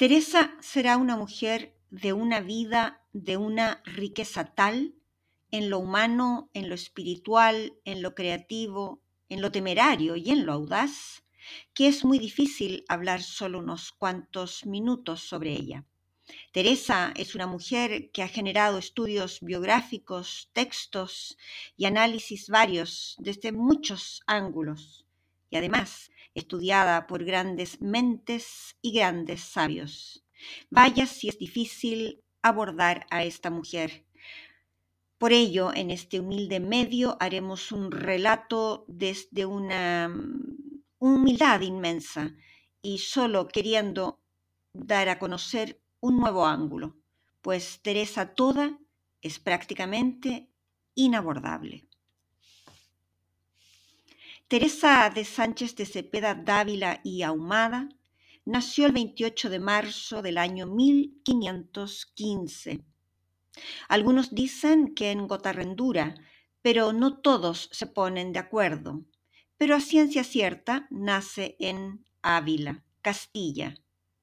Teresa será una mujer de una vida, de una riqueza tal en lo humano, en lo espiritual, en lo creativo, en lo temerario y en lo audaz, que es muy difícil hablar solo unos cuantos minutos sobre ella. Teresa es una mujer que ha generado estudios biográficos, textos y análisis varios desde muchos ángulos y además estudiada por grandes mentes y grandes sabios. Vaya si es difícil abordar a esta mujer por ello, en este humilde medio haremos un relato desde una mm, humildad inmensa y solo queriendo dar a conocer un nuevo ángulo, pues Teresa toda es prácticamente inabordable. Teresa de Sánchez de Cepeda Dávila y Ahumada nació el 28 de marzo del año 1515 algunos dicen que en Gotarrendura, pero no todos se ponen de acuerdo. Pero a ciencia cierta nace en Ávila, Castilla,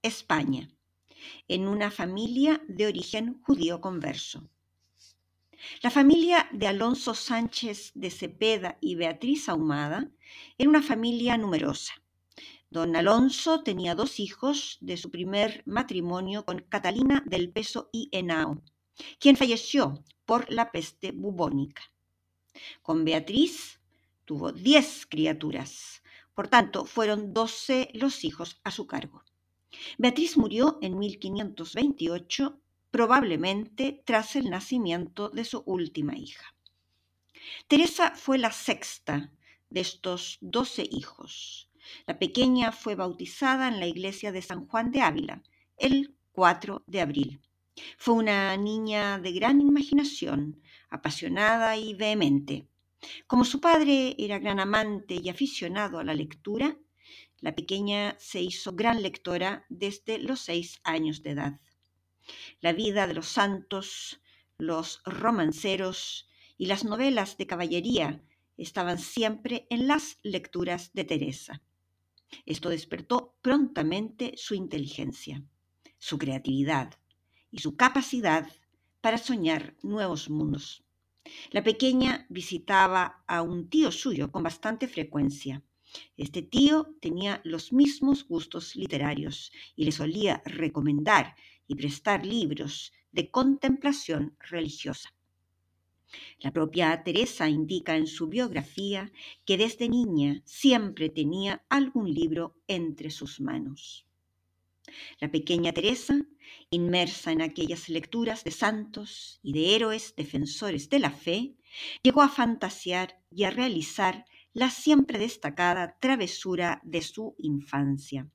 España, en una familia de origen judío converso. La familia de Alonso Sánchez de Cepeda y Beatriz Ahumada era una familia numerosa. Don Alonso tenía dos hijos de su primer matrimonio con Catalina del Peso y Henao quien falleció por la peste bubónica. Con Beatriz tuvo diez criaturas, por tanto fueron doce los hijos a su cargo. Beatriz murió en 1528, probablemente tras el nacimiento de su última hija. Teresa fue la sexta de estos doce hijos. La pequeña fue bautizada en la iglesia de San Juan de Ávila el 4 de abril fue una niña de gran imaginación, apasionada y vehemente. Como su padre era gran amante y aficionado a la lectura, la pequeña se hizo gran lectora desde los seis años de edad. La vida de los santos, los romanceros y las novelas de caballería estaban siempre en las lecturas de Teresa. Esto despertó prontamente su inteligencia, su creatividad, y su capacidad para soñar nuevos mundos. La pequeña visitaba a un tío suyo con bastante frecuencia. Este tío tenía los mismos gustos literarios y le solía recomendar y prestar libros de contemplación religiosa. La propia Teresa indica en su biografía que desde niña siempre tenía algún libro entre sus manos. La pequeña Teresa, inmersa en aquellas lecturas de santos y de héroes defensores de la fe, llegó a fantasear y a realizar la siempre destacada travesura de su infancia,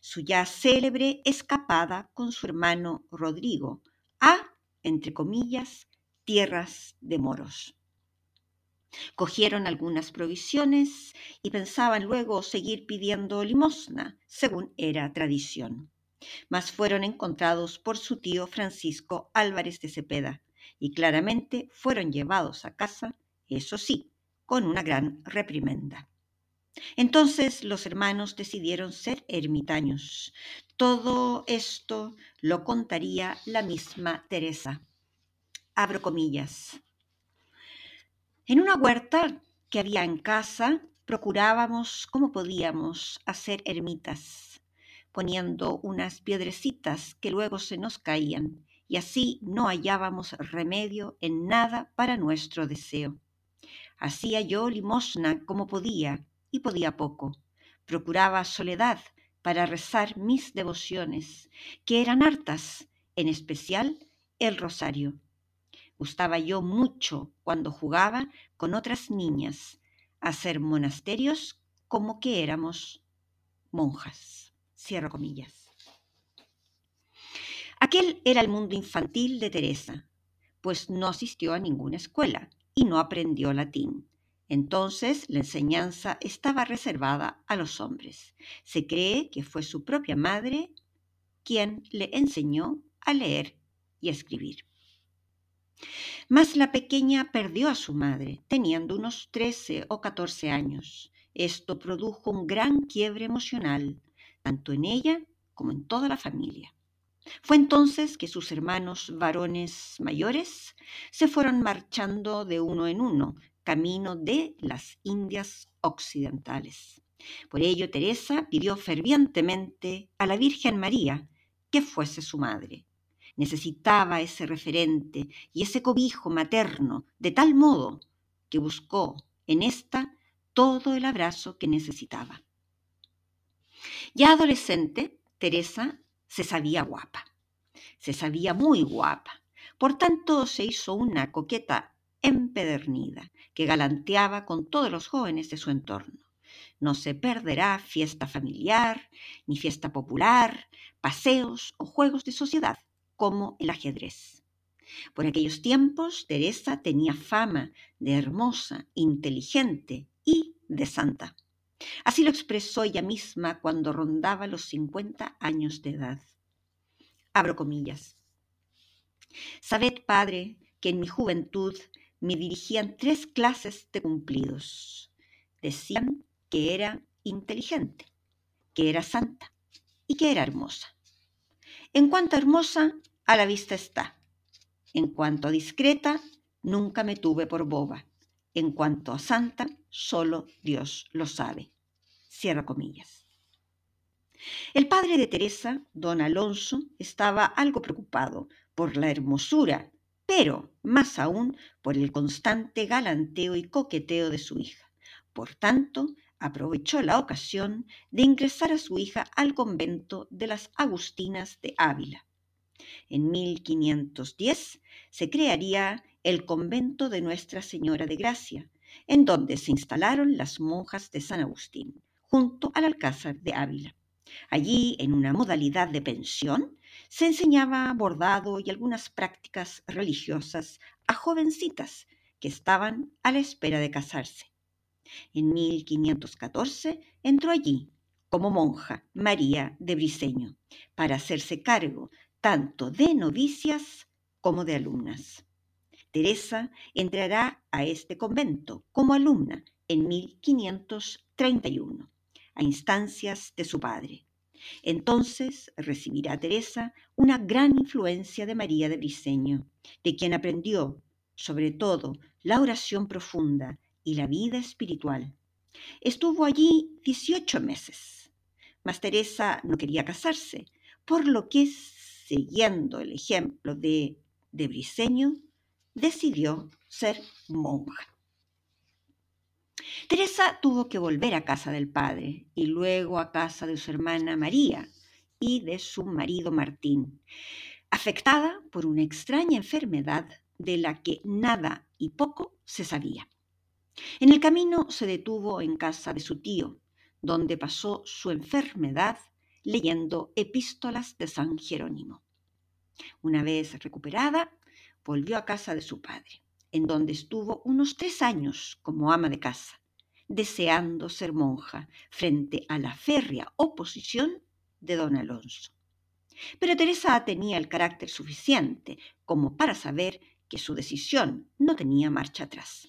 su ya célebre escapada con su hermano Rodrigo a, entre comillas, tierras de moros. Cogieron algunas provisiones y pensaban luego seguir pidiendo limosna, según era tradición. mas fueron encontrados por su tío Francisco Álvarez de Cepeda y claramente fueron llevados a casa, eso sí, con una gran reprimenda. Entonces los hermanos decidieron ser ermitaños. Todo esto lo contaría la misma Teresa. Abro comillas. En una huerta que había en casa, procurábamos, como podíamos, hacer ermitas, poniendo unas piedrecitas que luego se nos caían, y así no hallábamos remedio en nada para nuestro deseo. Hacía yo limosna como podía, y podía poco. Procuraba soledad para rezar mis devociones, que eran hartas, en especial el rosario. Gustaba yo mucho cuando jugaba con otras niñas, hacer monasterios como que éramos monjas. Cierro comillas. Aquel era el mundo infantil de Teresa, pues no asistió a ninguna escuela y no aprendió latín. Entonces la enseñanza estaba reservada a los hombres. Se cree que fue su propia madre quien le enseñó a leer y escribir. Mas la pequeña perdió a su madre, teniendo unos 13 o 14 años. Esto produjo un gran quiebre emocional, tanto en ella como en toda la familia. Fue entonces que sus hermanos varones mayores se fueron marchando de uno en uno, camino de las Indias Occidentales. Por ello Teresa pidió fervientemente a la Virgen María que fuese su madre. Necesitaba ese referente y ese cobijo materno de tal modo que buscó en ésta todo el abrazo que necesitaba. Ya adolescente, Teresa se sabía guapa, se sabía muy guapa. Por tanto, se hizo una coqueta empedernida, que galanteaba con todos los jóvenes de su entorno. No se perderá fiesta familiar, ni fiesta popular, paseos o juegos de sociedad, como el ajedrez. Por aquellos tiempos, Teresa tenía fama de hermosa, inteligente y de santa. Así lo expresó ella misma cuando rondaba los 50 años de edad. Abro comillas. Sabed, Padre, que en mi juventud me dirigían tres clases de cumplidos. Decían que era inteligente, que era santa y que era hermosa. En cuanto a hermosa, a la vista está. En cuanto a discreta, nunca me tuve por boba. En cuanto a santa, solo Dios lo sabe. Cierra comillas. El padre de Teresa, don Alonso, estaba algo preocupado por la hermosura pero más aún por el constante galanteo y coqueteo de su hija. Por tanto, aprovechó la ocasión de ingresar a su hija al convento de las Agustinas de Ávila. En 1510 se crearía el convento de Nuestra Señora de Gracia, en donde se instalaron las monjas de San Agustín, junto al Alcázar de Ávila. Allí, en una modalidad de pensión, se enseñaba bordado y algunas prácticas religiosas a jovencitas que estaban a la espera de casarse. En 1514 entró allí como monja María de Briseño para hacerse cargo tanto de novicias como de alumnas. Teresa entrará a este convento como alumna en 1531, a instancias de su padre. Entonces recibirá Teresa una gran influencia de María de Briseño, de quien aprendió, sobre todo, la oración profunda y la vida espiritual. Estuvo allí 18 meses, mas Teresa no quería casarse, por lo que, siguiendo el ejemplo de, de Briseño, decidió ser monja. Teresa tuvo que volver a casa del padre y luego a casa de su hermana María y de su marido Martín, afectada por una extraña enfermedad de la que nada y poco se sabía. En el camino se detuvo en casa de su tío, donde pasó su enfermedad leyendo epístolas de San Jerónimo. Una vez recuperada, volvió a casa de su padre, en donde estuvo unos tres años como ama de casa deseando ser monja frente a la férrea oposición de don Alonso. Pero Teresa tenía el carácter suficiente como para saber que su decisión no tenía marcha atrás.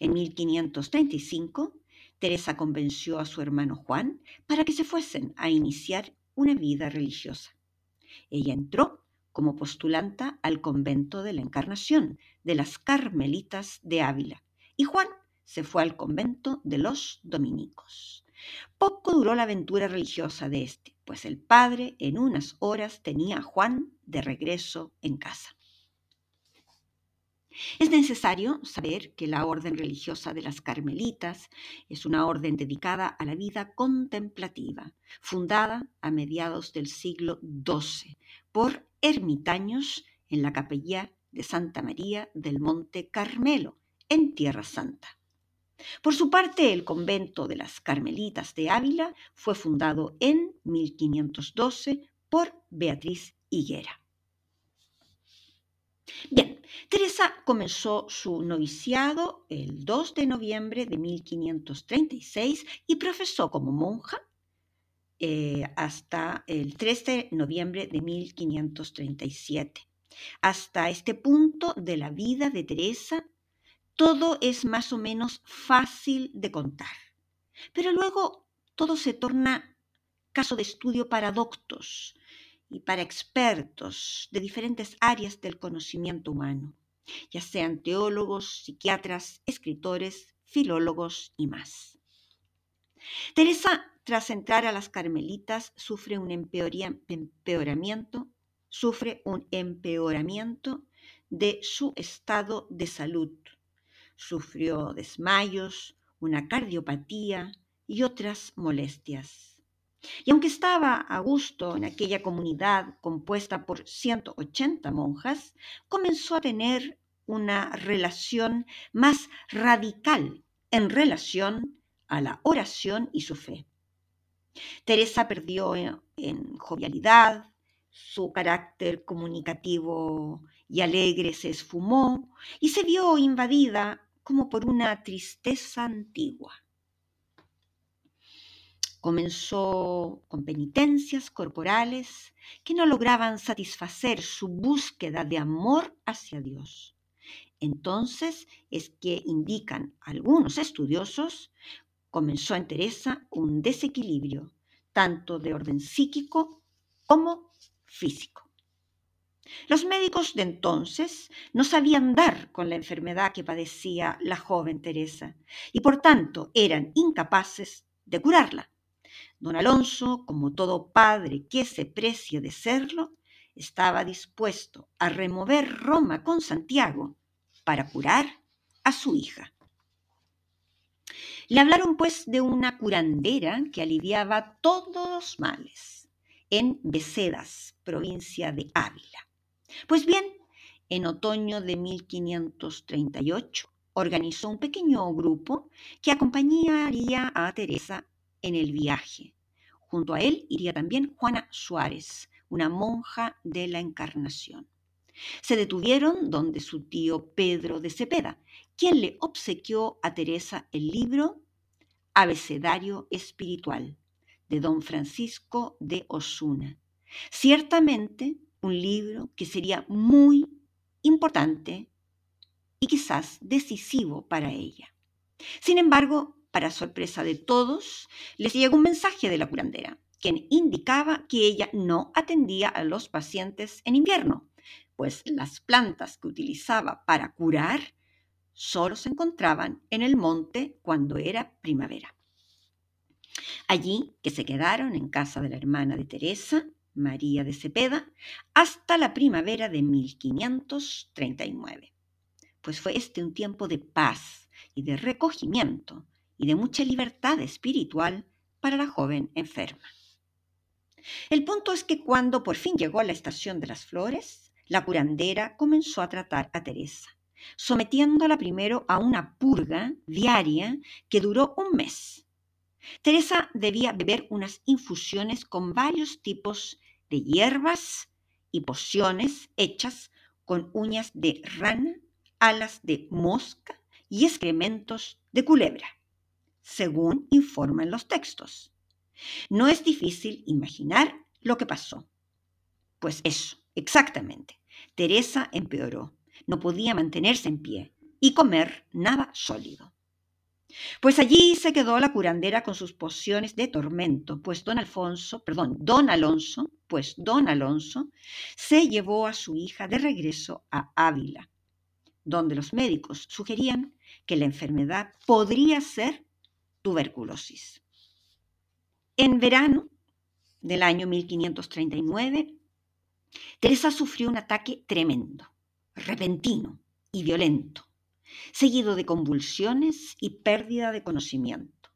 En 1535, Teresa convenció a su hermano Juan para que se fuesen a iniciar una vida religiosa. Ella entró como postulanta al convento de la Encarnación de las Carmelitas de Ávila y Juan se fue al convento de los dominicos. Poco duró la aventura religiosa de este, pues el padre en unas horas tenía a Juan de regreso en casa. Es necesario saber que la orden religiosa de las Carmelitas es una orden dedicada a la vida contemplativa, fundada a mediados del siglo XII por ermitaños en la capilla de Santa María del Monte Carmelo, en Tierra Santa. Por su parte, el convento de las Carmelitas de Ávila fue fundado en 1512 por Beatriz Higuera. Bien, Teresa comenzó su noviciado el 2 de noviembre de 1536 y profesó como monja eh, hasta el 3 de noviembre de 1537. Hasta este punto de la vida de Teresa todo es más o menos fácil de contar. Pero luego todo se torna caso de estudio para doctos y para expertos de diferentes áreas del conocimiento humano, ya sean teólogos, psiquiatras, escritores, filólogos y más. Teresa, tras entrar a las Carmelitas, sufre un empeoramiento, sufre un empeoramiento de su estado de salud Sufrió desmayos, una cardiopatía y otras molestias. Y aunque estaba a gusto en aquella comunidad compuesta por 180 monjas, comenzó a tener una relación más radical en relación a la oración y su fe. Teresa perdió en, jovialidad, su carácter comunicativo y alegre se esfumó y se vio invadida como por una tristeza antigua. Comenzó con penitencias corporales que no lograban satisfacer su búsqueda de amor hacia Dios. Entonces es que indican algunos estudiosos, comenzó en Teresa un desequilibrio, tanto de orden psíquico como físico. Los médicos de entonces no sabían dar con la enfermedad que padecía la joven Teresa y por tanto eran incapaces de curarla. Don Alonso, como todo padre que se precie de serlo, estaba dispuesto a remover Roma con Santiago para curar a su hija. Le hablaron pues de una curandera que aliviaba todos los males en Becedas, provincia de Ávila. Pues bien, en otoño de 1538 organizó un pequeño grupo que acompañaría a Teresa en el viaje. Junto a él iría también Juana Suárez, una monja de la Encarnación. Se detuvieron donde su tío Pedro de Cepeda, quien le obsequió a Teresa el libro Abecedario Espiritual de don Francisco de Osuna. Ciertamente un libro que sería muy importante y quizás decisivo para ella. Sin embargo, para sorpresa de todos, les llegó un mensaje de la curandera, quien indicaba que ella no atendía a los pacientes en invierno, pues las plantas que utilizaba para curar solo se encontraban en el monte cuando era primavera. Allí que se quedaron en casa de la hermana de Teresa, María de Cepeda, hasta la primavera de 1539. Pues fue este un tiempo de paz y de recogimiento y de mucha libertad espiritual para la joven enferma. El punto es que cuando por fin llegó a la estación de las flores, la curandera comenzó a tratar a Teresa, sometiéndola primero a una purga diaria que duró un mes. Teresa debía beber unas infusiones con varios tipos de hierbas y pociones hechas con uñas de rana, alas de mosca y excrementos de culebra, según informan los textos. No es difícil imaginar lo que pasó. Pues eso, exactamente. Teresa empeoró. No podía mantenerse en pie y comer nada sólido. Pues allí se quedó la curandera con sus pociones de tormento, pues don Alfonso, perdón, don Alonso, pues don Alonso se llevó a su hija de regreso a Ávila, donde los médicos sugerían que la enfermedad podría ser tuberculosis. En verano del año 1539, Teresa sufrió un ataque tremendo, repentino y violento seguido de convulsiones y pérdida de conocimiento.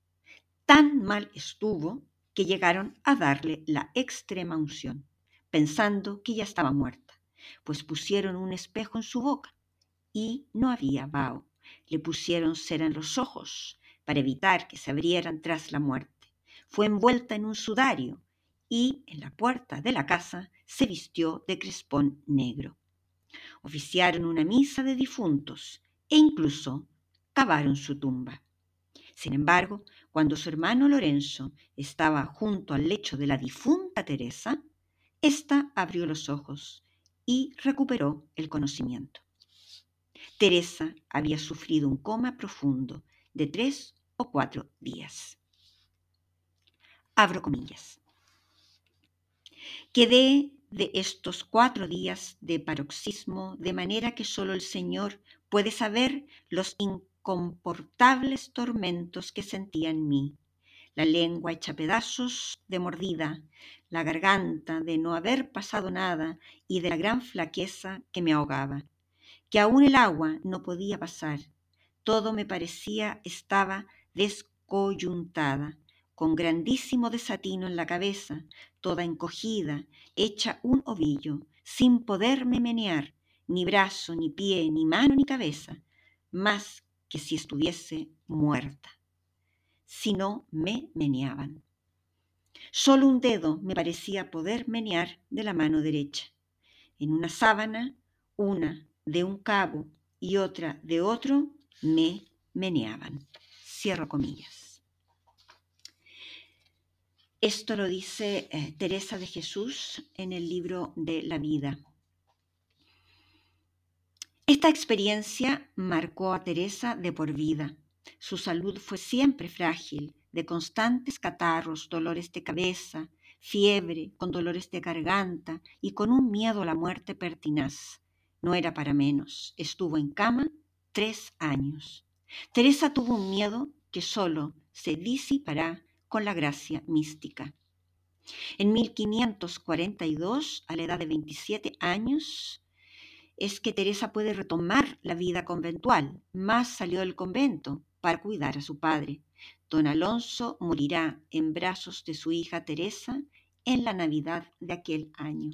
Tan mal estuvo que llegaron a darle la extrema unción, pensando que ya estaba muerta, pues pusieron un espejo en su boca y no había vaho. Le pusieron cera en los ojos para evitar que se abrieran tras la muerte. Fue envuelta en un sudario y en la puerta de la casa se vistió de crespón negro. Oficiaron una misa de difuntos e incluso cavaron su tumba. Sin embargo, cuando su hermano Lorenzo estaba junto al lecho de la difunta Teresa, ésta abrió los ojos y recuperó el conocimiento. Teresa había sufrido un coma profundo de tres o cuatro días. Abro comillas. Quedé de estos cuatro días de paroxismo de manera que solo el Señor puede saber los incomportables tormentos que sentía en mí, la lengua hecha pedazos de mordida, la garganta de no haber pasado nada y de la gran flaqueza que me ahogaba, que aún el agua no podía pasar. Todo me parecía estaba descoyuntada, con grandísimo desatino en la cabeza, toda encogida, hecha un ovillo, sin poderme menear, ni brazo, ni pie, ni mano, ni cabeza, más que si estuviese muerta. Si no, me meneaban. Solo un dedo me parecía poder menear de la mano derecha. En una sábana, una de un cabo y otra de otro, me meneaban. Cierro comillas. Esto lo dice eh, Teresa de Jesús en el libro de la vida. Esta experiencia marcó a Teresa de por vida. Su salud fue siempre frágil, de constantes catarros, dolores de cabeza, fiebre, con dolores de garganta y con un miedo a la muerte pertinaz. No era para menos. Estuvo en cama tres años. Teresa tuvo un miedo que solo se disipará con la gracia mística. En 1542, a la edad de 27 años, es que Teresa puede retomar la vida conventual, más salió del convento para cuidar a su padre. Don Alonso morirá en brazos de su hija Teresa en la Navidad de aquel año.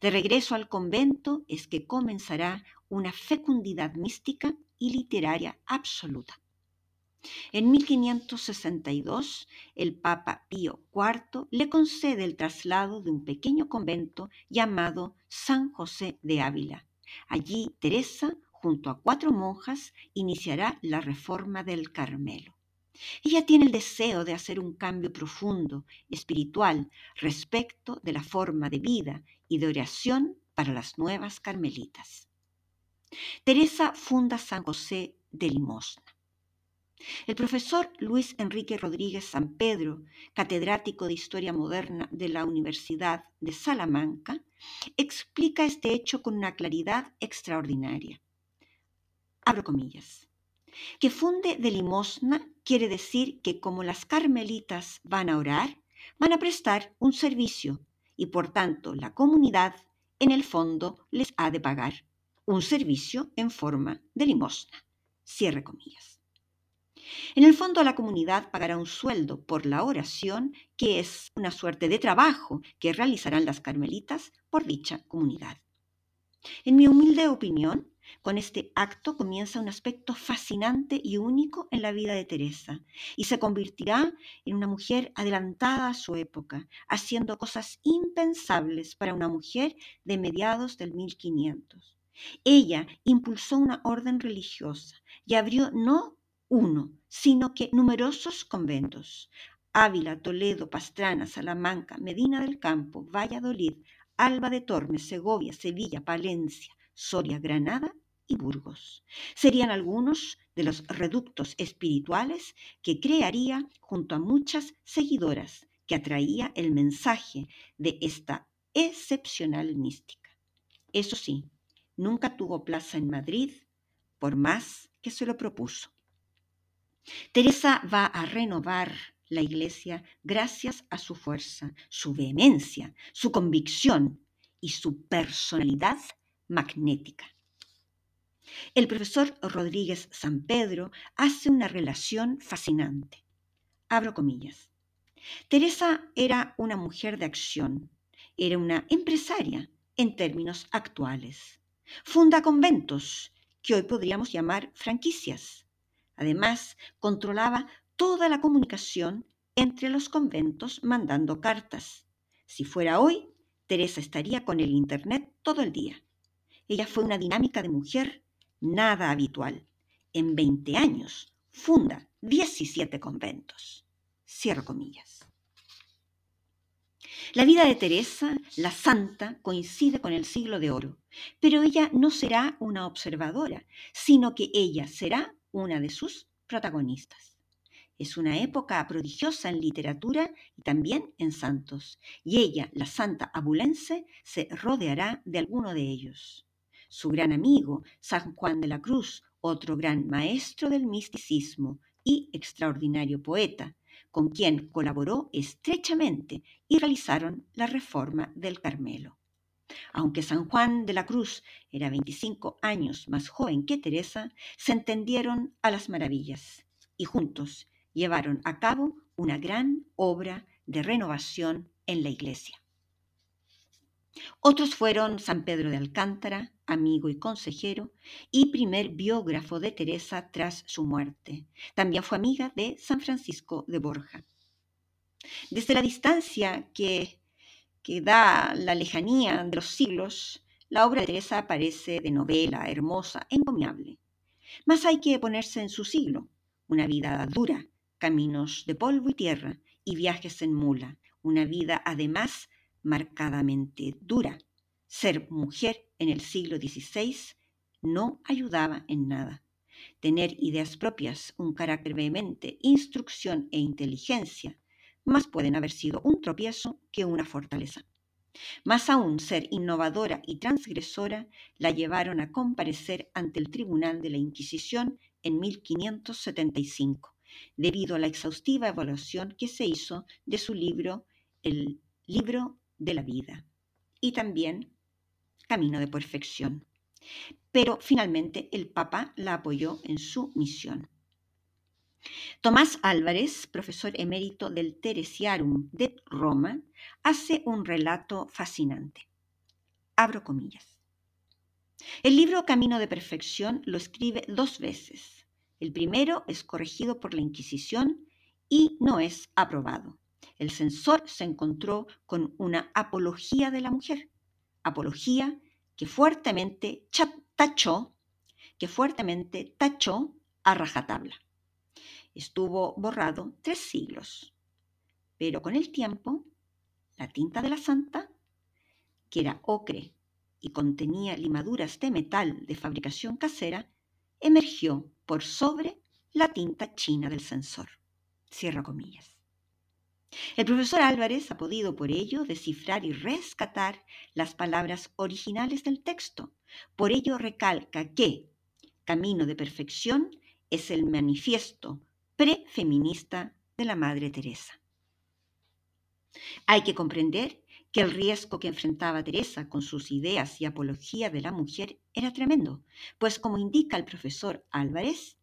De regreso al convento es que comenzará una fecundidad mística y literaria absoluta. En 1562, el Papa Pío IV le concede el traslado de un pequeño convento llamado San José de Ávila, Allí Teresa, junto a cuatro monjas, iniciará la reforma del Carmelo. Ella tiene el deseo de hacer un cambio profundo, espiritual, respecto de la forma de vida y de oración para las nuevas carmelitas. Teresa funda San José de Limosna. El profesor Luis Enrique Rodríguez San Pedro, catedrático de Historia Moderna de la Universidad de Salamanca, explica este hecho con una claridad extraordinaria. Abro comillas. Que funde de limosna quiere decir que como las carmelitas van a orar, van a prestar un servicio y por tanto la comunidad en el fondo les ha de pagar un servicio en forma de limosna. Cierre comillas. En el fondo, la comunidad pagará un sueldo por la oración, que es una suerte de trabajo que realizarán las carmelitas por dicha comunidad. En mi humilde opinión, con este acto comienza un aspecto fascinante y único en la vida de Teresa y se convertirá en una mujer adelantada a su época, haciendo cosas impensables para una mujer de mediados del 1500. Ella impulsó una orden religiosa y abrió no uno, sino que numerosos conventos. Ávila, Toledo, Pastrana, Salamanca, Medina del Campo, Valladolid, Alba de Tormes, Segovia, Sevilla, Palencia, Soria, Granada y Burgos. Serían algunos de los reductos espirituales que crearía junto a muchas seguidoras que atraía el mensaje de esta excepcional mística. Eso sí, nunca tuvo plaza en Madrid, por más que se lo propuso. Teresa va a renovar la iglesia gracias a su fuerza, su vehemencia, su convicción y su personalidad magnética. El profesor Rodríguez San Pedro hace una relación fascinante. Abro comillas. Teresa era una mujer de acción, era una empresaria en términos actuales. Funda conventos, que hoy podríamos llamar franquicias. Además, controlaba toda la comunicación entre los conventos mandando cartas. Si fuera hoy, Teresa estaría con el Internet todo el día. Ella fue una dinámica de mujer nada habitual. En 20 años funda 17 conventos. Cierro comillas. La vida de Teresa, la santa, coincide con el siglo de oro, pero ella no será una observadora, sino que ella será una de sus protagonistas. Es una época prodigiosa en literatura y también en santos, y ella, la santa abulense, se rodeará de alguno de ellos. Su gran amigo, San Juan de la Cruz, otro gran maestro del misticismo y extraordinario poeta, con quien colaboró estrechamente y realizaron la reforma del Carmelo. Aunque San Juan de la Cruz era 25 años más joven que Teresa, se entendieron a las maravillas y juntos llevaron a cabo una gran obra de renovación en la iglesia. Otros fueron San Pedro de Alcántara, amigo y consejero, y primer biógrafo de Teresa tras su muerte. También fue amiga de San Francisco de Borja. Desde la distancia que, que da la lejanía de los siglos, la obra de Teresa parece de novela, hermosa, encomiable. Mas hay que ponerse en su siglo, una vida dura, caminos de polvo y tierra y viajes en mula, una vida además marcadamente dura. Ser mujer en el siglo XVI no ayudaba en nada. Tener ideas propias, un carácter vehemente, instrucción e inteligencia, más pueden haber sido un tropiezo que una fortaleza. Más aún, ser innovadora y transgresora la llevaron a comparecer ante el Tribunal de la Inquisición en 1575, debido a la exhaustiva evaluación que se hizo de su libro, el libro de la vida y también camino de perfección. Pero finalmente el Papa la apoyó en su misión. Tomás Álvarez, profesor emérito del Teresiarum de Roma, hace un relato fascinante. Abro comillas. El libro Camino de Perfección lo escribe dos veces. El primero es corregido por la Inquisición y no es aprobado el censor se encontró con una apología de la mujer, apología que fuertemente tachó, que fuertemente tachó a rajatabla. Estuvo borrado tres siglos, pero con el tiempo, la tinta de la santa, que era ocre y contenía limaduras de metal de fabricación casera, emergió por sobre la tinta china del censor. Cierra comillas. El profesor Álvarez ha podido por ello descifrar y rescatar las palabras originales del texto. Por ello recalca que Camino de Perfección es el manifiesto prefeminista de la Madre Teresa. Hay que comprender que el riesgo que enfrentaba Teresa con sus ideas y apología de la mujer era tremendo, pues como indica el profesor Álvarez,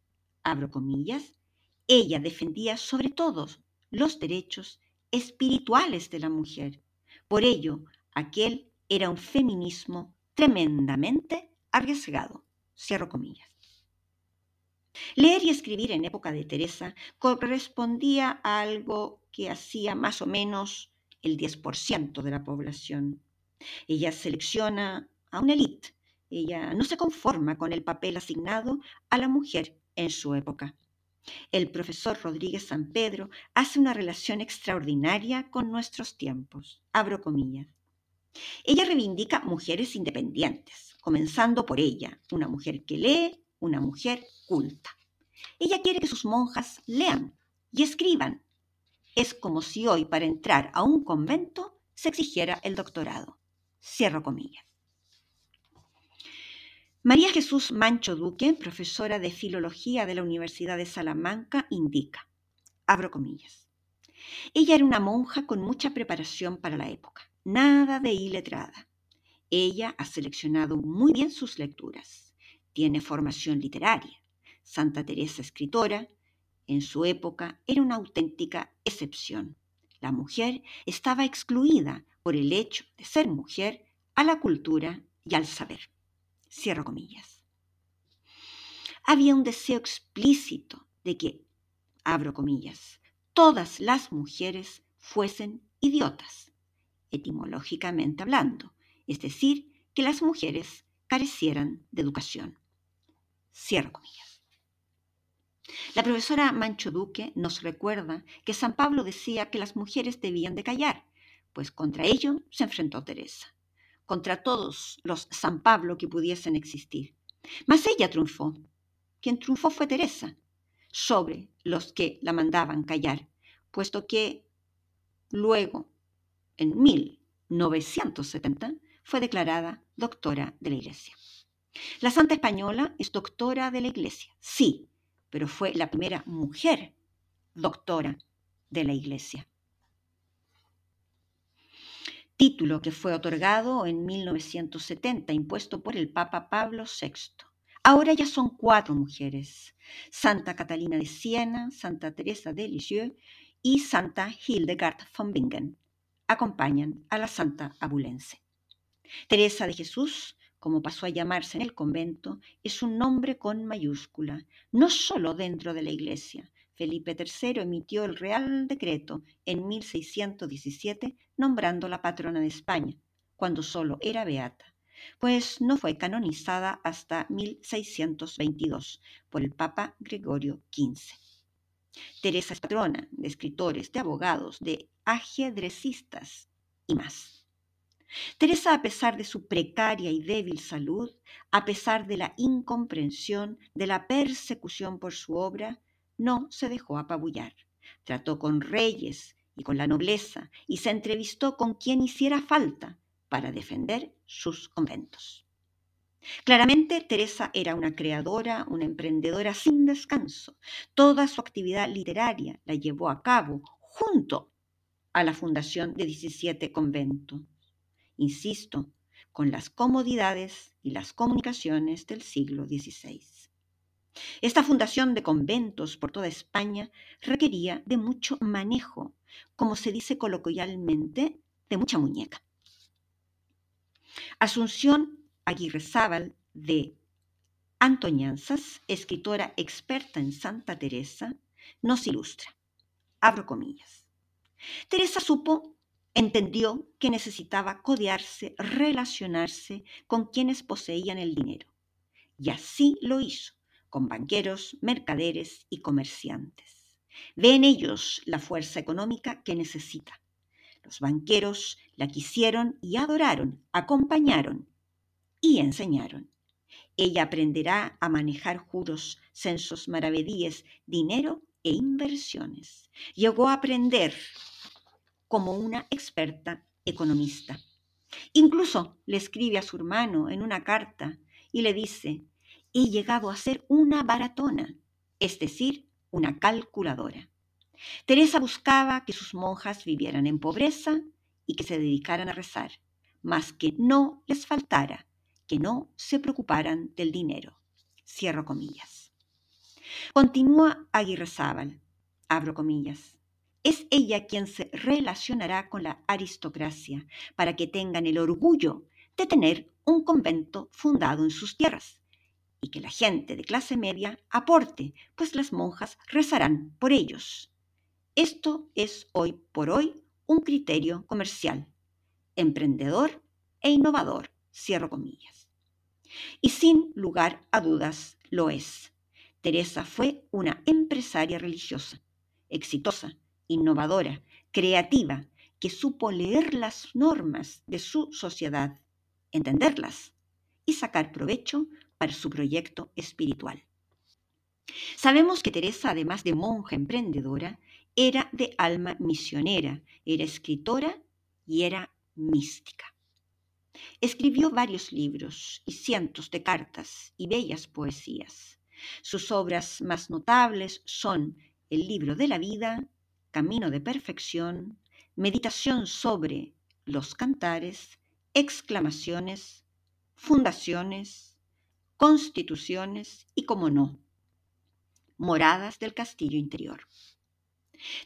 abro comillas, ella defendía sobre todo los derechos espirituales de la mujer. Por ello, aquel era un feminismo tremendamente arriesgado. Cierro comillas. Leer y escribir en época de Teresa correspondía a algo que hacía más o menos el 10% de la población. Ella selecciona a una élite. Ella no se conforma con el papel asignado a la mujer en su época. El profesor Rodríguez San Pedro hace una relación extraordinaria con nuestros tiempos. Abro comillas. Ella reivindica mujeres independientes, comenzando por ella, una mujer que lee, una mujer culta. Ella quiere que sus monjas lean y escriban. Es como si hoy para entrar a un convento se exigiera el doctorado. Cierro comillas. María Jesús Mancho Duque, profesora de Filología de la Universidad de Salamanca, indica, abro comillas, ella era una monja con mucha preparación para la época, nada de iletrada. Ella ha seleccionado muy bien sus lecturas, tiene formación literaria. Santa Teresa escritora, en su época era una auténtica excepción. La mujer estaba excluida por el hecho de ser mujer a la cultura y al saber. Cierro comillas. Había un deseo explícito de que, abro comillas, todas las mujeres fuesen idiotas, etimológicamente hablando, es decir, que las mujeres carecieran de educación. Cierro comillas. La profesora Mancho Duque nos recuerda que San Pablo decía que las mujeres debían de callar, pues contra ello se enfrentó Teresa contra todos los San Pablo que pudiesen existir. Mas ella triunfó. Quien triunfó fue Teresa, sobre los que la mandaban callar, puesto que luego, en 1970, fue declarada doctora de la Iglesia. La Santa Española es doctora de la Iglesia, sí, pero fue la primera mujer doctora de la Iglesia título que fue otorgado en 1970, impuesto por el Papa Pablo VI. Ahora ya son cuatro mujeres, Santa Catalina de Siena, Santa Teresa de Lisieux y Santa Hildegard von Bingen. Acompañan a la Santa Abulense. Teresa de Jesús, como pasó a llamarse en el convento, es un nombre con mayúscula, no solo dentro de la Iglesia, Felipe III emitió el Real Decreto en 1617 nombrando la patrona de España, cuando solo era beata, pues no fue canonizada hasta 1622 por el Papa Gregorio XV. Teresa es patrona de escritores, de abogados, de ajedrecistas y más. Teresa, a pesar de su precaria y débil salud, a pesar de la incomprensión, de la persecución por su obra, no se dejó apabullar. Trató con reyes y con la nobleza y se entrevistó con quien hiciera falta para defender sus conventos. Claramente, Teresa era una creadora, una emprendedora sin descanso. Toda su actividad literaria la llevó a cabo junto a la fundación de 17 conventos. Insisto, con las comodidades y las comunicaciones del siglo XVI. Esta fundación de conventos por toda España requería de mucho manejo, como se dice coloquialmente, de mucha muñeca. Asunción Aguirrezábal de Antoñanzas, escritora experta en Santa Teresa, nos ilustra. Abro comillas. Teresa supo, entendió que necesitaba codearse, relacionarse con quienes poseían el dinero. Y así lo hizo con banqueros, mercaderes y comerciantes. Ve en ellos la fuerza económica que necesita. Los banqueros la quisieron y adoraron, acompañaron y enseñaron. Ella aprenderá a manejar juros, censos, maravedíes, dinero e inversiones. Llegó a aprender como una experta economista. Incluso le escribe a su hermano en una carta y le dice, he llegado a ser una baratona, es decir, una calculadora. Teresa buscaba que sus monjas vivieran en pobreza y que se dedicaran a rezar, mas que no les faltara, que no se preocuparan del dinero. Cierro comillas. Continúa Aguirrezábal, abro comillas. Es ella quien se relacionará con la aristocracia para que tengan el orgullo de tener un convento fundado en sus tierras y que la gente de clase media aporte, pues las monjas rezarán por ellos. Esto es hoy por hoy un criterio comercial, emprendedor e innovador, cierro comillas. Y sin lugar a dudas lo es. Teresa fue una empresaria religiosa, exitosa, innovadora, creativa, que supo leer las normas de su sociedad, entenderlas y sacar provecho para su proyecto espiritual. Sabemos que Teresa, además de monja emprendedora, era de alma misionera, era escritora y era mística. Escribió varios libros y cientos de cartas y bellas poesías. Sus obras más notables son El libro de la vida, Camino de perfección, Meditación sobre los cantares, exclamaciones, fundaciones, constituciones y, como no, moradas del castillo interior.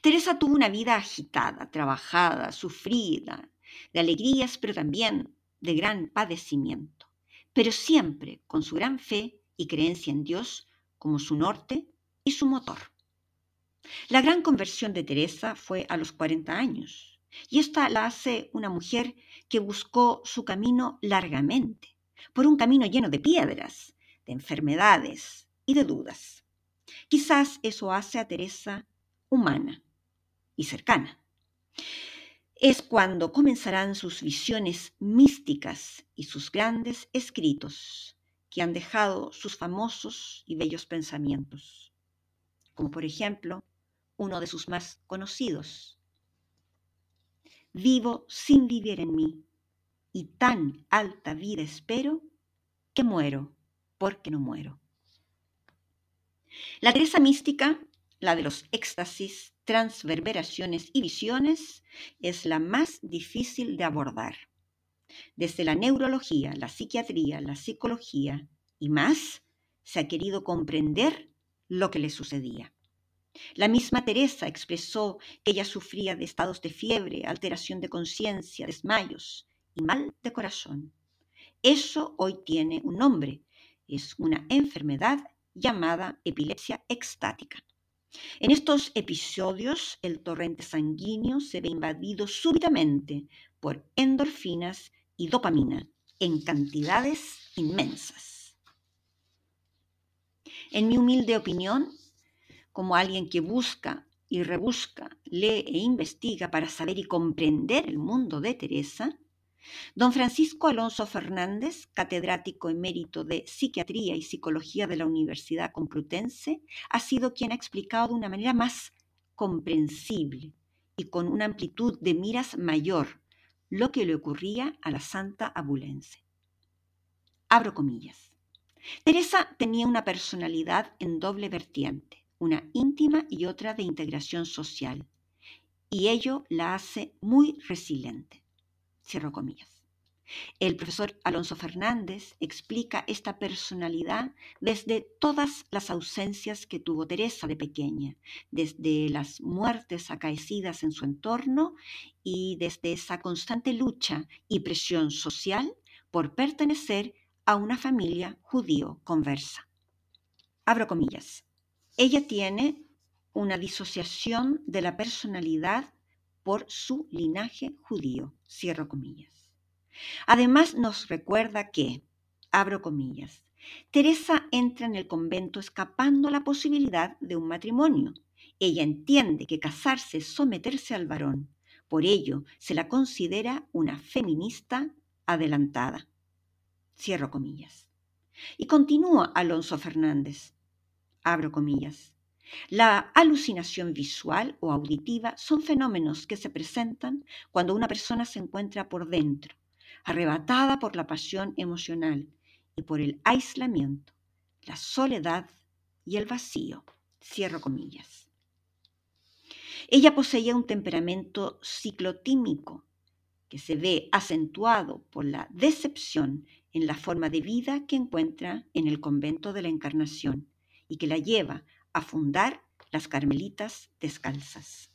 Teresa tuvo una vida agitada, trabajada, sufrida, de alegrías, pero también de gran padecimiento, pero siempre con su gran fe y creencia en Dios como su norte y su motor. La gran conversión de Teresa fue a los 40 años, y esta la hace una mujer que buscó su camino largamente, por un camino lleno de piedras, de enfermedades y de dudas. Quizás eso hace a Teresa humana y cercana. Es cuando comenzarán sus visiones místicas y sus grandes escritos que han dejado sus famosos y bellos pensamientos, como por ejemplo uno de sus más conocidos. Vivo sin vivir en mí, y tan alta vida espero que muero porque no muero. La Teresa mística, la de los éxtasis, transverberaciones y visiones, es la más difícil de abordar. Desde la neurología, la psiquiatría, la psicología y más, se ha querido comprender lo que le sucedía. La misma Teresa expresó que ella sufría de estados de fiebre, alteración de conciencia, desmayos y mal de corazón. Eso hoy tiene un nombre. Es una enfermedad llamada epilepsia extática. En estos episodios, el torrente sanguíneo se ve invadido súbitamente por endorfinas y dopamina en cantidades inmensas. En mi humilde opinión, como alguien que busca y rebusca, lee e investiga para saber y comprender el mundo de Teresa, Don Francisco Alonso Fernández, catedrático emérito de Psiquiatría y Psicología de la Universidad Complutense, ha sido quien ha explicado de una manera más comprensible y con una amplitud de miras mayor lo que le ocurría a la santa abulense. Abro comillas. Teresa tenía una personalidad en doble vertiente, una íntima y otra de integración social, y ello la hace muy resiliente. Cierro comillas. El profesor Alonso Fernández explica esta personalidad desde todas las ausencias que tuvo Teresa de pequeña, desde las muertes acaecidas en su entorno y desde esa constante lucha y presión social por pertenecer a una familia judío conversa. Abro comillas. Ella tiene una disociación de la personalidad por su linaje judío. Cierro comillas. Además nos recuerda que, abro comillas, Teresa entra en el convento escapando la posibilidad de un matrimonio. Ella entiende que casarse es someterse al varón. Por ello, se la considera una feminista adelantada. Cierro comillas. Y continúa Alonso Fernández. Abro comillas. La alucinación visual o auditiva son fenómenos que se presentan cuando una persona se encuentra por dentro, arrebatada por la pasión emocional y por el aislamiento, la soledad y el vacío. Cierro comillas. Ella poseía un temperamento ciclotímico que se ve acentuado por la decepción en la forma de vida que encuentra en el convento de la Encarnación y que la lleva a fundar las Carmelitas Descalzas.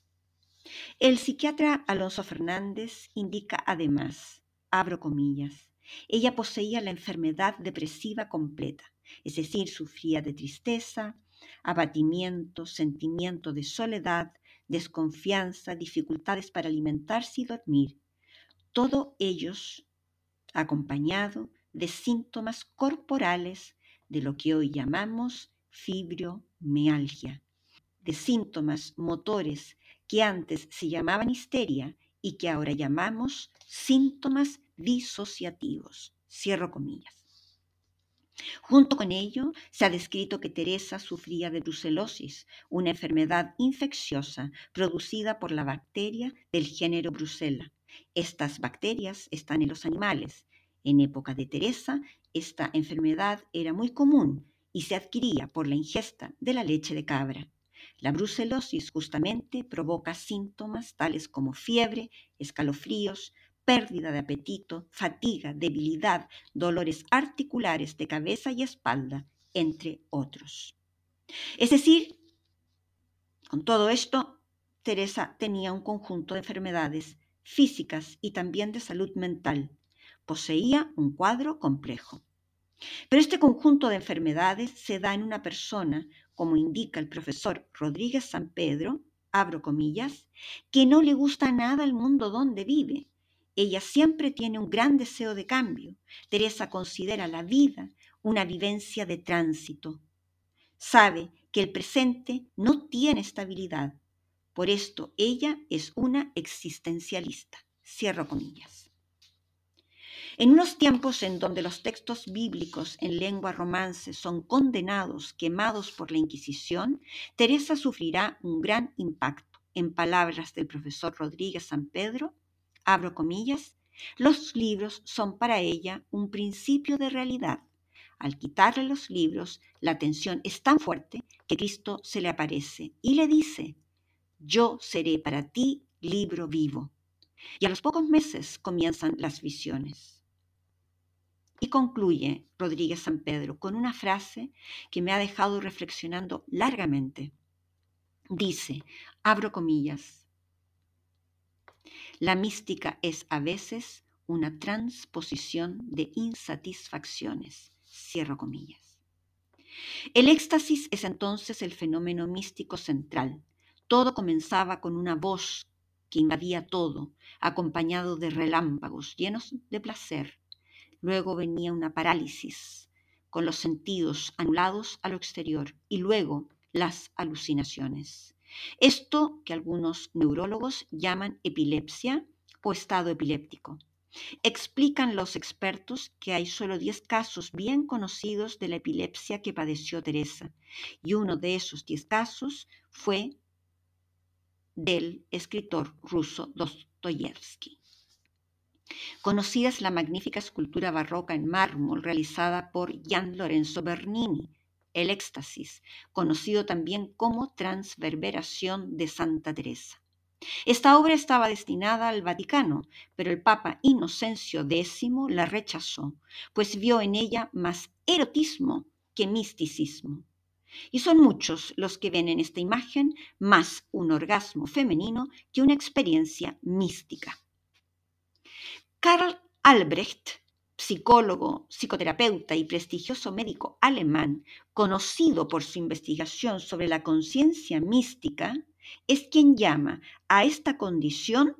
El psiquiatra Alonso Fernández indica además, abro comillas, ella poseía la enfermedad depresiva completa, es decir, sufría de tristeza, abatimiento, sentimiento de soledad, desconfianza, dificultades para alimentarse y dormir, todo ellos acompañado de síntomas corporales de lo que hoy llamamos fibromialgia, de síntomas motores que antes se llamaban histeria y que ahora llamamos síntomas disociativos. Cierro comillas. Junto con ello, se ha descrito que Teresa sufría de brucelosis, una enfermedad infecciosa producida por la bacteria del género Brucella. Estas bacterias están en los animales. En época de Teresa, esta enfermedad era muy común y se adquiría por la ingesta de la leche de cabra. La brucelosis justamente provoca síntomas tales como fiebre, escalofríos, pérdida de apetito, fatiga, debilidad, dolores articulares de cabeza y espalda, entre otros. Es decir, con todo esto, Teresa tenía un conjunto de enfermedades físicas y también de salud mental. Poseía un cuadro complejo. Pero este conjunto de enfermedades se da en una persona, como indica el profesor Rodríguez San Pedro, abro comillas, que no le gusta nada al mundo donde vive, ella siempre tiene un gran deseo de cambio. Teresa considera la vida una vivencia de tránsito. Sabe que el presente no tiene estabilidad. Por esto ella es una existencialista. Cierro comillas. En unos tiempos en donde los textos bíblicos en lengua romance son condenados, quemados por la Inquisición, Teresa sufrirá un gran impacto. En palabras del profesor Rodríguez San Pedro, abro comillas, los libros son para ella un principio de realidad. Al quitarle los libros, la tensión es tan fuerte que Cristo se le aparece y le dice, yo seré para ti libro vivo. Y a los pocos meses comienzan las visiones. Y concluye Rodríguez San Pedro con una frase que me ha dejado reflexionando largamente. Dice, abro comillas, la mística es a veces una transposición de insatisfacciones. Cierro comillas. El éxtasis es entonces el fenómeno místico central. Todo comenzaba con una voz que invadía todo, acompañado de relámpagos llenos de placer. Luego venía una parálisis, con los sentidos anulados a lo exterior, y luego las alucinaciones. Esto que algunos neurólogos llaman epilepsia o estado epiléptico. Explican los expertos que hay solo 10 casos bien conocidos de la epilepsia que padeció Teresa, y uno de esos 10 casos fue del escritor ruso Dostoyevsky. Conocida es la magnífica escultura barroca en mármol realizada por Gian Lorenzo Bernini, el éxtasis, conocido también como transverberación de Santa Teresa. Esta obra estaba destinada al Vaticano, pero el Papa Inocencio X la rechazó, pues vio en ella más erotismo que misticismo. Y son muchos los que ven en esta imagen más un orgasmo femenino que una experiencia mística. Karl Albrecht psicólogo, psicoterapeuta y prestigioso médico alemán, conocido por su investigación sobre la conciencia mística, es quien llama a esta condición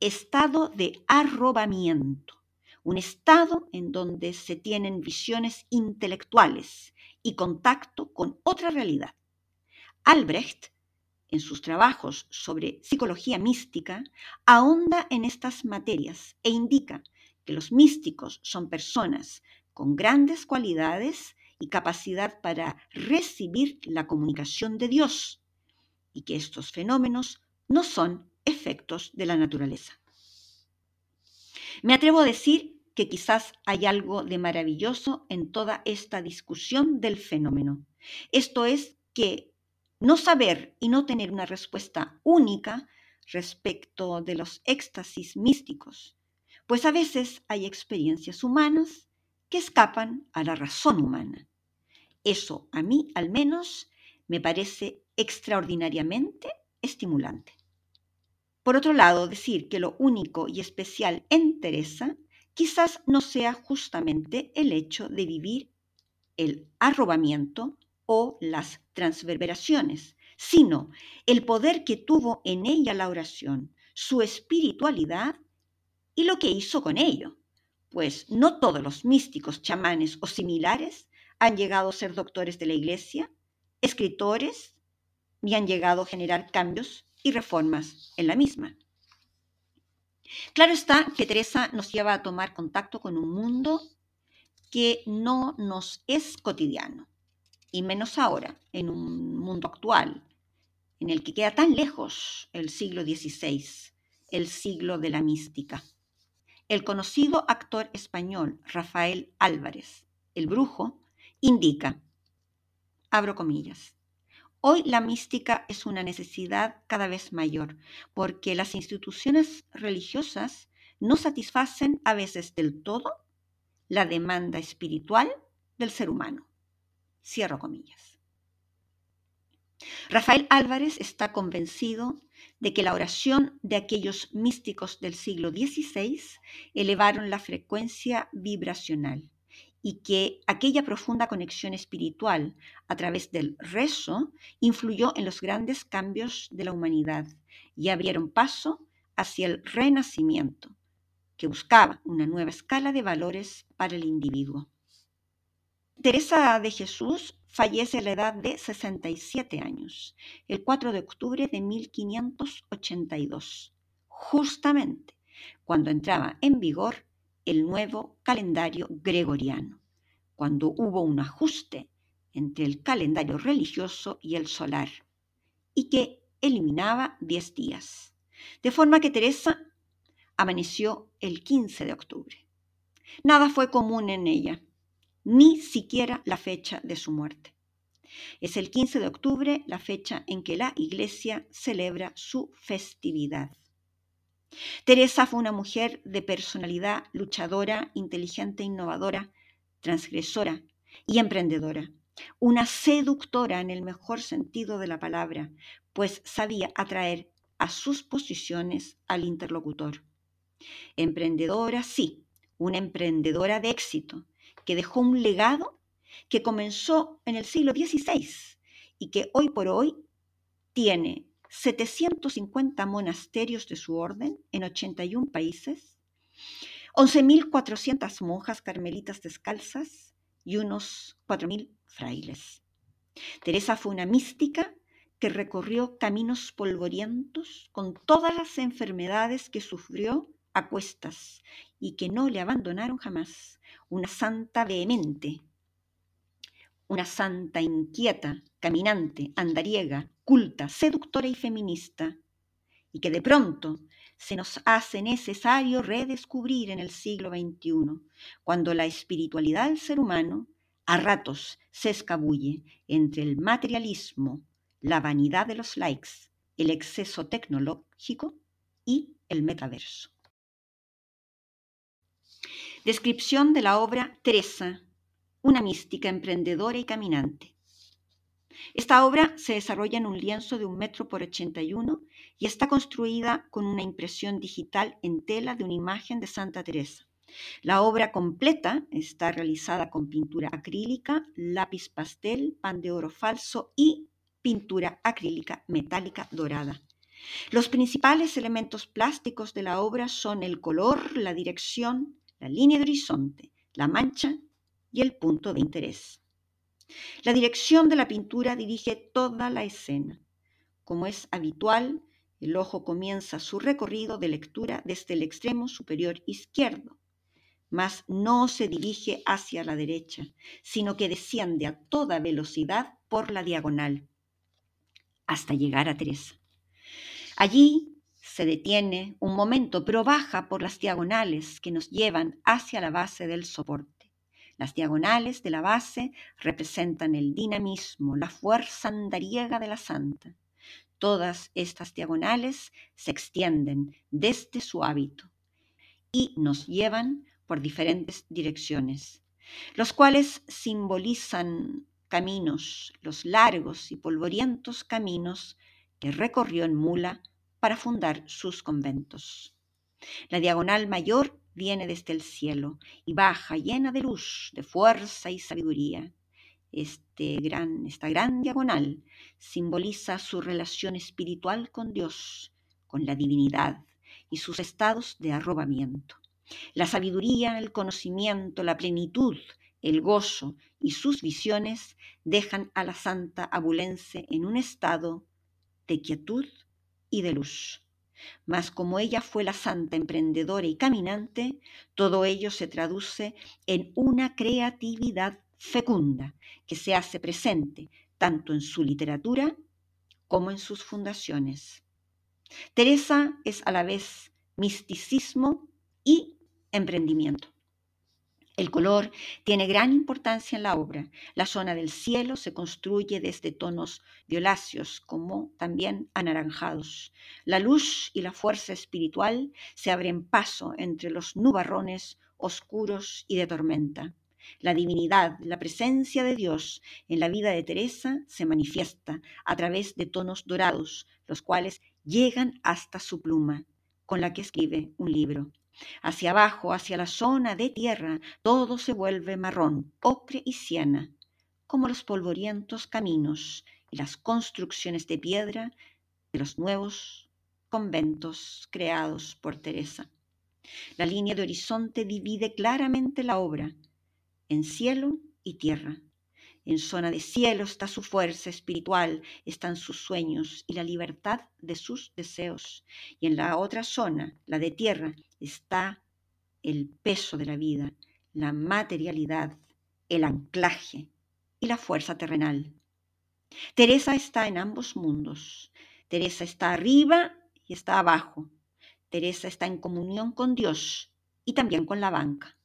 estado de arrobamiento, un estado en donde se tienen visiones intelectuales y contacto con otra realidad. Albrecht, en sus trabajos sobre psicología mística, ahonda en estas materias e indica que los místicos son personas con grandes cualidades y capacidad para recibir la comunicación de Dios y que estos fenómenos no son efectos de la naturaleza. Me atrevo a decir que quizás hay algo de maravilloso en toda esta discusión del fenómeno. Esto es que no saber y no tener una respuesta única respecto de los éxtasis místicos pues a veces hay experiencias humanas que escapan a la razón humana. Eso a mí al menos me parece extraordinariamente estimulante. Por otro lado, decir que lo único y especial en Teresa quizás no sea justamente el hecho de vivir el arrobamiento o las transverberaciones, sino el poder que tuvo en ella la oración, su espiritualidad y lo que hizo con ello, pues no todos los místicos, chamanes o similares han llegado a ser doctores de la Iglesia, escritores, ni han llegado a generar cambios y reformas en la misma. Claro está que Teresa nos lleva a tomar contacto con un mundo que no nos es cotidiano, y menos ahora, en un mundo actual, en el que queda tan lejos el siglo XVI, el siglo de la mística. El conocido actor español Rafael Álvarez, el brujo, indica, abro comillas, Hoy la mística es una necesidad cada vez mayor porque las instituciones religiosas no satisfacen a veces del todo la demanda espiritual del ser humano. Cierro comillas. Rafael Álvarez está convencido de que la oración de aquellos místicos del siglo XVI elevaron la frecuencia vibracional y que aquella profunda conexión espiritual a través del rezo influyó en los grandes cambios de la humanidad y abrieron paso hacia el renacimiento, que buscaba una nueva escala de valores para el individuo. Teresa de Jesús fallece a la edad de 67 años, el 4 de octubre de 1582, justamente cuando entraba en vigor el nuevo calendario gregoriano, cuando hubo un ajuste entre el calendario religioso y el solar, y que eliminaba 10 días. De forma que Teresa amaneció el 15 de octubre. Nada fue común en ella, ni siquiera la fecha de su muerte. Es el 15 de octubre la fecha en que la Iglesia celebra su festividad. Teresa fue una mujer de personalidad luchadora, inteligente, innovadora, transgresora y emprendedora. Una seductora en el mejor sentido de la palabra, pues sabía atraer a sus posiciones al interlocutor. Emprendedora, sí, una emprendedora de éxito, que dejó un legado que comenzó en el siglo XVI y que hoy por hoy tiene 750 monasterios de su orden en 81 países, 11.400 monjas carmelitas descalzas y unos 4.000 frailes. Teresa fue una mística que recorrió caminos polvorientos con todas las enfermedades que sufrió a cuestas y que no le abandonaron jamás. Una santa vehemente, una santa inquieta, caminante, andariega, culta, seductora y feminista, y que de pronto se nos hace necesario redescubrir en el siglo XXI, cuando la espiritualidad del ser humano a ratos se escabulle entre el materialismo, la vanidad de los likes, el exceso tecnológico y el metaverso. Descripción de la obra Teresa, una mística emprendedora y caminante. Esta obra se desarrolla en un lienzo de un metro por 81 y está construida con una impresión digital en tela de una imagen de Santa Teresa. La obra completa está realizada con pintura acrílica, lápiz pastel, pan de oro falso y pintura acrílica metálica dorada. Los principales elementos plásticos de la obra son el color, la dirección, la línea de horizonte, la mancha y el punto de interés. La dirección de la pintura dirige toda la escena. Como es habitual, el ojo comienza su recorrido de lectura desde el extremo superior izquierdo, mas no se dirige hacia la derecha, sino que desciende a toda velocidad por la diagonal, hasta llegar a Teresa. Allí se detiene un momento, pero baja por las diagonales que nos llevan hacia la base del soporte. Las diagonales de la base representan el dinamismo, la fuerza andariega de la santa. Todas estas diagonales se extienden desde su hábito y nos llevan por diferentes direcciones, los cuales simbolizan caminos, los largos y polvorientos caminos que recorrió en mula para fundar sus conventos. La diagonal mayor viene desde el cielo y baja llena de luz, de fuerza y sabiduría. Este gran, esta gran diagonal simboliza su relación espiritual con Dios, con la divinidad y sus estados de arrobamiento. La sabiduría, el conocimiento, la plenitud, el gozo y sus visiones dejan a la santa abulense en un estado de quietud y de luz. Mas como ella fue la santa emprendedora y caminante, todo ello se traduce en una creatividad fecunda que se hace presente tanto en su literatura como en sus fundaciones. Teresa es a la vez misticismo y emprendimiento. El color tiene gran importancia en la obra. La zona del cielo se construye desde tonos violáceos como también anaranjados. La luz y la fuerza espiritual se abren paso entre los nubarrones oscuros y de tormenta. La divinidad, la presencia de Dios en la vida de Teresa se manifiesta a través de tonos dorados, los cuales llegan hasta su pluma, con la que escribe un libro. Hacia abajo, hacia la zona de tierra, todo se vuelve marrón, ocre y siena, como los polvorientos caminos y las construcciones de piedra de los nuevos conventos creados por Teresa. La línea de horizonte divide claramente la obra en cielo y tierra. En zona de cielo está su fuerza espiritual, están sus sueños y la libertad de sus deseos. Y en la otra zona, la de tierra, está el peso de la vida, la materialidad, el anclaje y la fuerza terrenal. Teresa está en ambos mundos. Teresa está arriba y está abajo. Teresa está en comunión con Dios y también con la banca,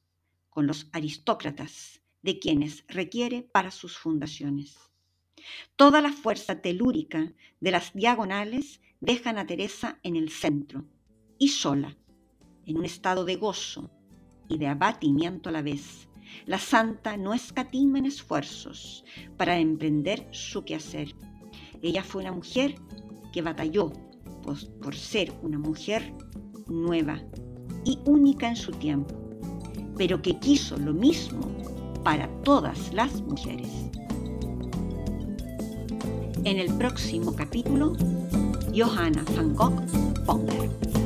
con los aristócratas, de quienes requiere para sus fundaciones. Toda la fuerza telúrica de las diagonales dejan a Teresa en el centro y sola, en un estado de gozo y de abatimiento a la vez. La santa no escatima en esfuerzos para emprender su quehacer. Ella fue una mujer que batalló por, por ser una mujer nueva y única en su tiempo, pero que quiso lo mismo para todas las mujeres. En el próximo capítulo, Johanna van Gogh Ponker.